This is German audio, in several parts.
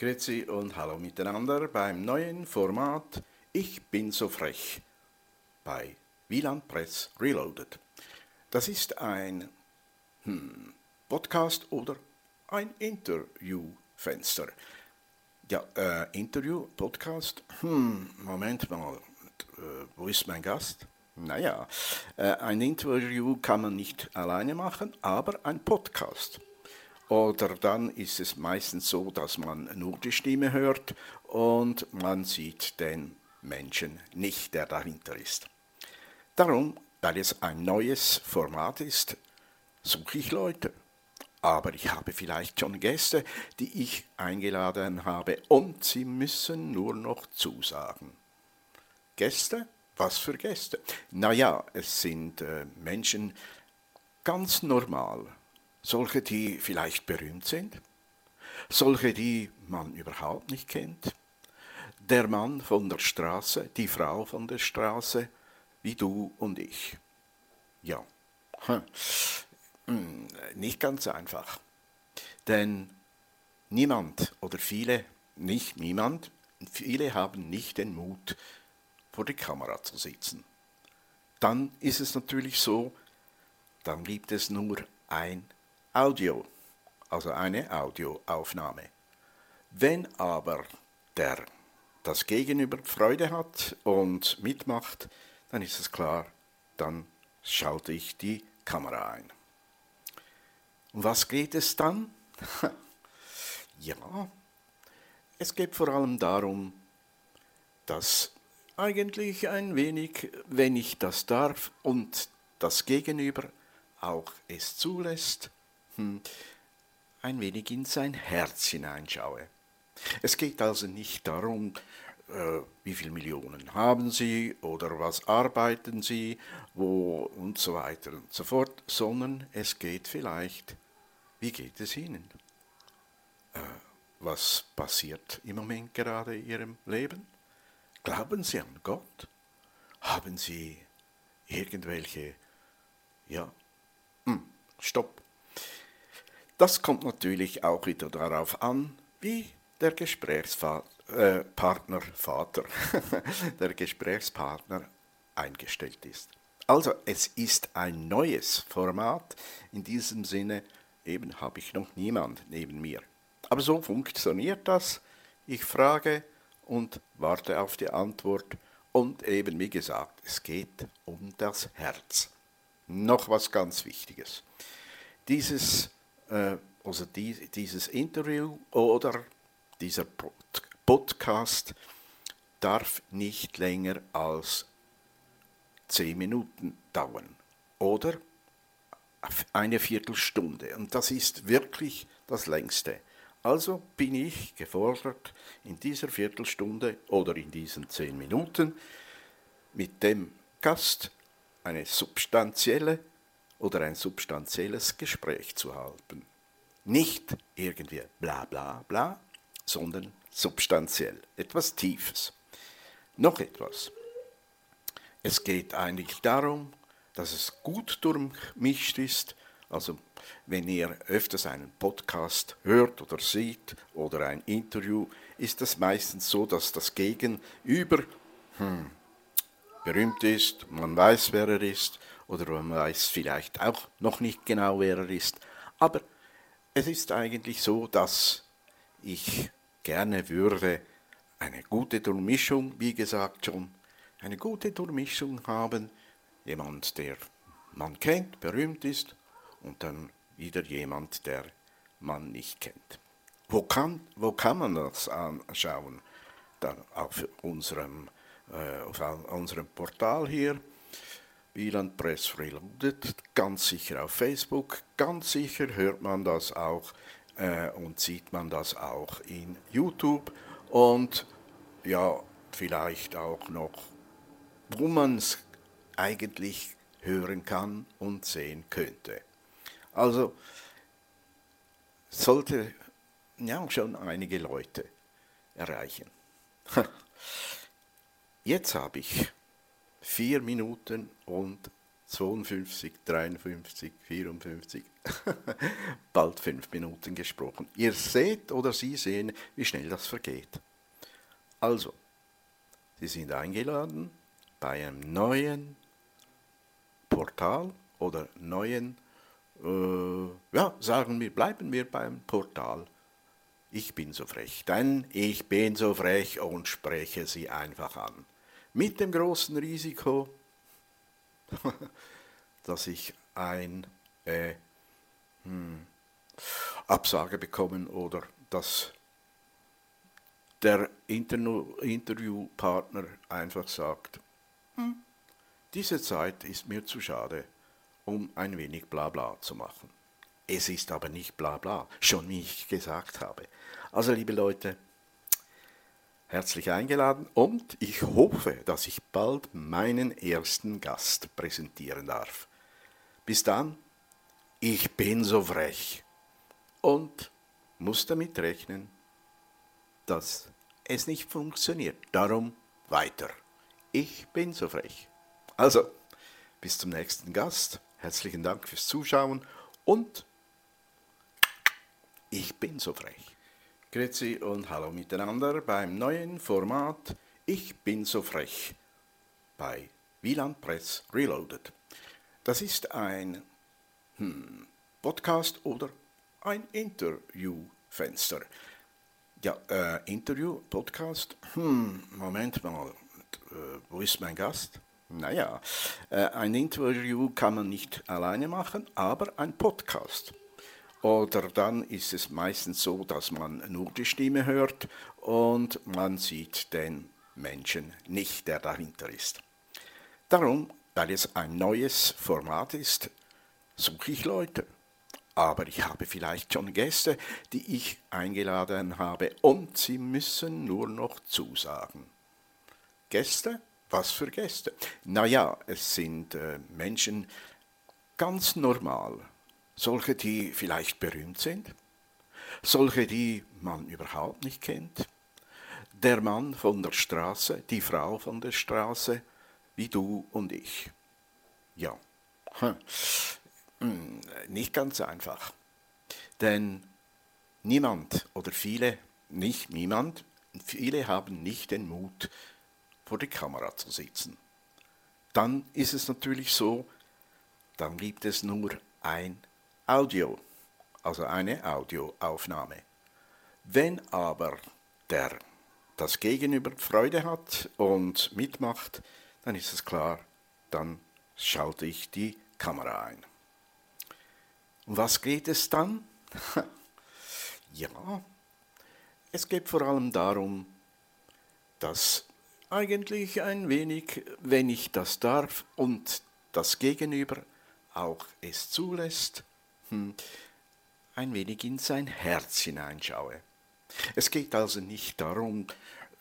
Grüezi und hallo miteinander beim neuen Format Ich bin so frech bei Wieland Press Reloaded. Das ist ein hm, Podcast oder ein Interviewfenster. Ja, äh, Interview, Podcast, hm, Moment mal, äh, wo ist mein Gast? Naja, äh, ein Interview kann man nicht alleine machen, aber ein Podcast. Oder dann ist es meistens so, dass man nur die Stimme hört und man sieht den Menschen nicht, der dahinter ist. Darum, weil es ein neues Format ist, suche ich Leute. Aber ich habe vielleicht schon Gäste, die ich eingeladen habe und sie müssen nur noch zusagen. Gäste? Was für Gäste? Naja, es sind äh, Menschen ganz normal, solche, die vielleicht berühmt sind, solche, die man überhaupt nicht kennt, der Mann von der Straße, die Frau von der Straße, wie du und ich. Ja, hm, nicht ganz einfach. Denn niemand oder viele, nicht niemand, viele haben nicht den Mut, vor die Kamera zu sitzen. Dann ist es natürlich so, dann gibt es nur ein Audio, also eine Audioaufnahme. Wenn aber der das Gegenüber Freude hat und mitmacht, dann ist es klar, dann schalte ich die Kamera ein. Um was geht es dann? ja, es geht vor allem darum, dass eigentlich ein wenig, wenn ich das darf und das Gegenüber auch es zulässt, ein wenig in sein Herz hineinschaue. Es geht also nicht darum, äh, wie viele Millionen haben Sie oder was arbeiten Sie, wo und so weiter und so fort, sondern es geht vielleicht, wie geht es Ihnen? Äh, was passiert im Moment gerade in Ihrem Leben? Glauben Sie an Gott? Haben Sie irgendwelche, ja, hm, stopp, das kommt natürlich auch wieder darauf an, wie der Gesprächspartner, äh, Vater, der Gesprächspartner eingestellt ist. Also es ist ein neues Format. In diesem Sinne eben habe ich noch niemand neben mir. Aber so funktioniert das. Ich frage und warte auf die Antwort. Und eben wie gesagt, es geht um das Herz. Noch was ganz Wichtiges. Dieses also die, dieses Interview oder dieser Podcast darf nicht länger als zehn Minuten dauern oder eine Viertelstunde. Und das ist wirklich das längste. Also bin ich gefordert, in dieser Viertelstunde oder in diesen zehn Minuten mit dem Gast eine substanzielle oder ein substanzielles Gespräch zu halten. Nicht irgendwie bla bla bla, sondern substanziell, etwas Tiefes. Noch etwas. Es geht eigentlich darum, dass es gut durchmischt ist. Also wenn ihr öfters einen Podcast hört oder sieht oder ein Interview, ist es meistens so, dass das Gegenüber hm, berühmt ist, man weiß, wer er ist oder man weiß vielleicht auch noch nicht genau, wer er ist. Aber es ist eigentlich so, dass ich gerne würde eine gute Durchmischung, wie gesagt schon, eine gute Durchmischung haben, jemand, der man kennt, berühmt ist und dann wieder jemand, der man nicht kennt. Wo kann, wo kann man das anschauen? Dann auf unserem, äh, auf unserem Portal hier Wieland Press Reloaded, ganz sicher auf Facebook, ganz sicher hört man das auch äh, und sieht man das auch in YouTube und ja, vielleicht auch noch, wo man es eigentlich hören kann und sehen könnte. Also sollte ja schon einige Leute erreichen. Jetzt habe ich 4 Minuten und 52, 53, 54, bald fünf Minuten gesprochen. Ihr seht oder Sie sehen, wie schnell das vergeht. Also, Sie sind eingeladen bei einem neuen Portal oder neuen, äh, ja, sagen wir, bleiben wir beim Portal. Ich bin so frech, denn ich bin so frech und spreche Sie einfach an. Mit dem großen Risiko, dass ich ein äh, hm, Absage bekommen oder dass der Interviewpartner einfach sagt, hm, diese Zeit ist mir zu schade, um ein wenig Blabla zu machen. Es ist aber nicht Blabla, schon wie ich gesagt habe. Also liebe Leute, herzlich eingeladen und ich hoffe, dass ich bald meinen ersten Gast präsentieren darf. Bis dann, ich bin so frech und muss damit rechnen, dass es nicht funktioniert. Darum weiter. Ich bin so frech. Also, bis zum nächsten Gast. Herzlichen Dank fürs Zuschauen und ich bin so frech. Grüezi und hallo miteinander beim neuen Format Ich bin so frech bei Wieland Press Reloaded. Das ist ein hm, Podcast oder ein Interviewfenster. Ja, äh, Interview, Podcast, hm, Moment mal, äh, wo ist mein Gast? Naja, äh, ein Interview kann man nicht alleine machen, aber ein Podcast. Oder dann ist es meistens so, dass man nur die Stimme hört und man sieht den Menschen nicht, der dahinter ist. Darum, weil es ein neues Format ist, suche ich Leute. Aber ich habe vielleicht schon Gäste, die ich eingeladen habe und sie müssen nur noch zusagen. Gäste? Was für Gäste? Naja, es sind äh, Menschen ganz normal, solche, die vielleicht berühmt sind, solche, die man überhaupt nicht kennt, der Mann von der Straße, die Frau von der Straße, wie du und ich. Ja, hm, nicht ganz einfach. Denn niemand oder viele, nicht niemand, viele haben nicht den Mut, vor der Kamera zu sitzen. Dann ist es natürlich so, dann gibt es nur ein Audio, also eine Audioaufnahme. Wenn aber der das Gegenüber Freude hat und mitmacht, dann ist es klar, dann schalte ich die Kamera ein. Um was geht es dann? ja, es geht vor allem darum, dass eigentlich ein wenig, wenn ich das darf und das Gegenüber auch es zulässt, ein wenig in sein Herz hineinschaue. Es geht also nicht darum,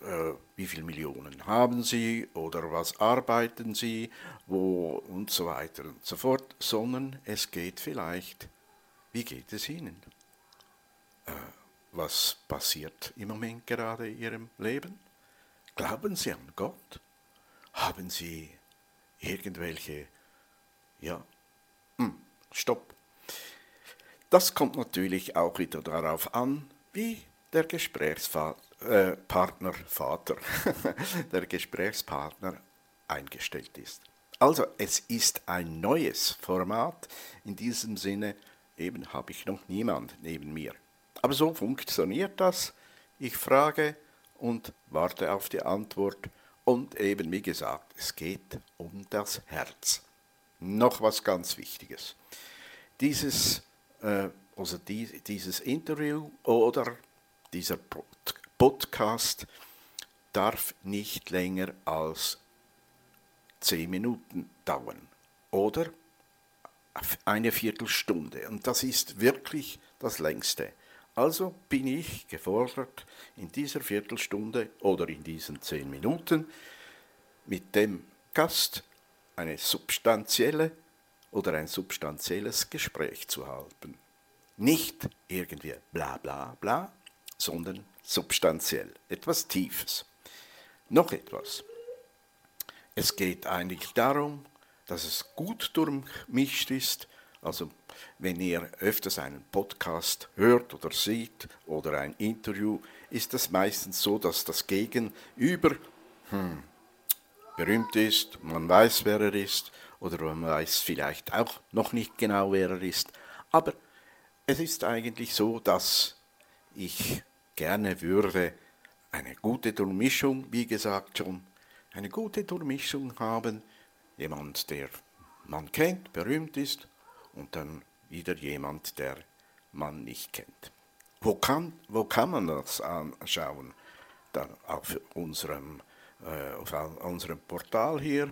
äh, wie viele Millionen haben Sie oder was arbeiten Sie, wo und so weiter und so fort, sondern es geht vielleicht, wie geht es Ihnen? Äh, was passiert im Moment gerade in Ihrem Leben? Glauben Sie an Gott? Haben Sie irgendwelche, ja, hm, stopp. Das kommt natürlich auch wieder darauf an, wie der Gesprächspartner, äh, Vater, der Gesprächspartner eingestellt ist. Also es ist ein neues Format. In diesem Sinne eben habe ich noch niemand neben mir. Aber so funktioniert das. Ich frage und warte auf die Antwort. Und eben wie gesagt, es geht um das Herz. Noch was ganz Wichtiges. Dieses äh, also die, dieses Interview oder dieser Podcast darf nicht länger als zehn Minuten dauern oder eine Viertelstunde. Und das ist wirklich das längste. Also bin ich gefordert, in dieser Viertelstunde oder in diesen zehn Minuten mit dem Gast eine substanzielle oder ein substanzielles Gespräch zu halten. Nicht irgendwie bla bla bla, sondern substanziell, etwas Tiefes. Noch etwas. Es geht eigentlich darum, dass es gut durchmischt ist. Also wenn ihr öfters einen Podcast hört oder sieht oder ein Interview, ist es meistens so, dass das Gegenüber hm, berühmt ist, man weiß, wer er ist oder man weiß vielleicht auch noch nicht genau, wer er ist. Aber es ist eigentlich so, dass ich gerne würde eine gute Durchmischung, wie gesagt schon, eine gute Durchmischung haben. Jemand, der man kennt, berühmt ist und dann wieder jemand, der man nicht kennt. Wo kann, wo kann man das anschauen? Dann auf unserem, äh, auf unserem Portal hier,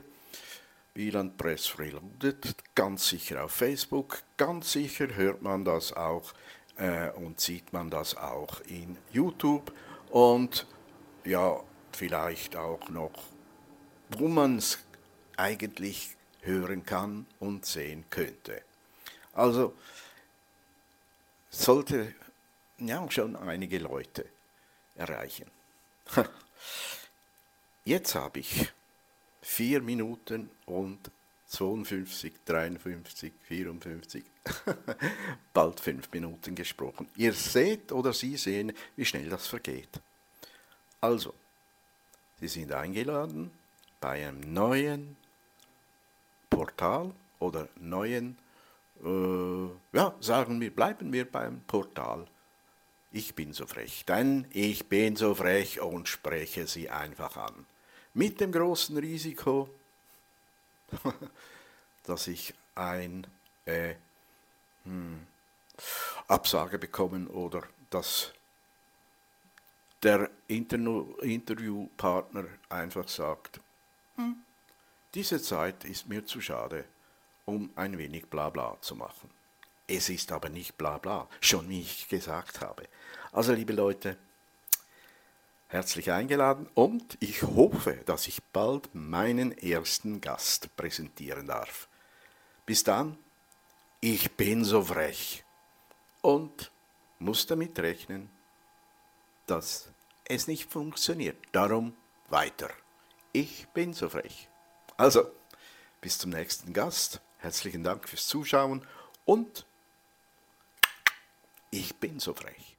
Wieland Press Reloaded, ganz sicher auf Facebook, ganz sicher hört man das auch äh, und sieht man das auch in YouTube und ja, vielleicht auch noch, wo man es eigentlich hören kann und sehen könnte. Also sollte ja schon einige Leute erreichen. Jetzt habe ich vier Minuten und 52, 53, 54, bald fünf Minuten gesprochen. Ihr seht oder Sie sehen, wie schnell das vergeht. Also, Sie sind eingeladen bei einem neuen Portal oder neuen, äh, ja, sagen wir, bleiben wir beim Portal. Ich bin so frech, denn ich bin so frech und spreche Sie einfach an. Mit dem großen Risiko, dass ich ein äh, hm, Absage bekommen oder dass der Interno Interviewpartner einfach sagt, hm, diese Zeit ist mir zu schade, um ein wenig Blabla zu machen. Es ist aber nicht Blabla, schon wie ich gesagt habe. Also liebe Leute, herzlich eingeladen und ich hoffe, dass ich bald meinen ersten Gast präsentieren darf. Bis dann, ich bin so frech und muss damit rechnen, dass es nicht funktioniert. Darum weiter. Ich bin so frech. Also, bis zum nächsten Gast. Herzlichen Dank fürs Zuschauen und ich bin so frech.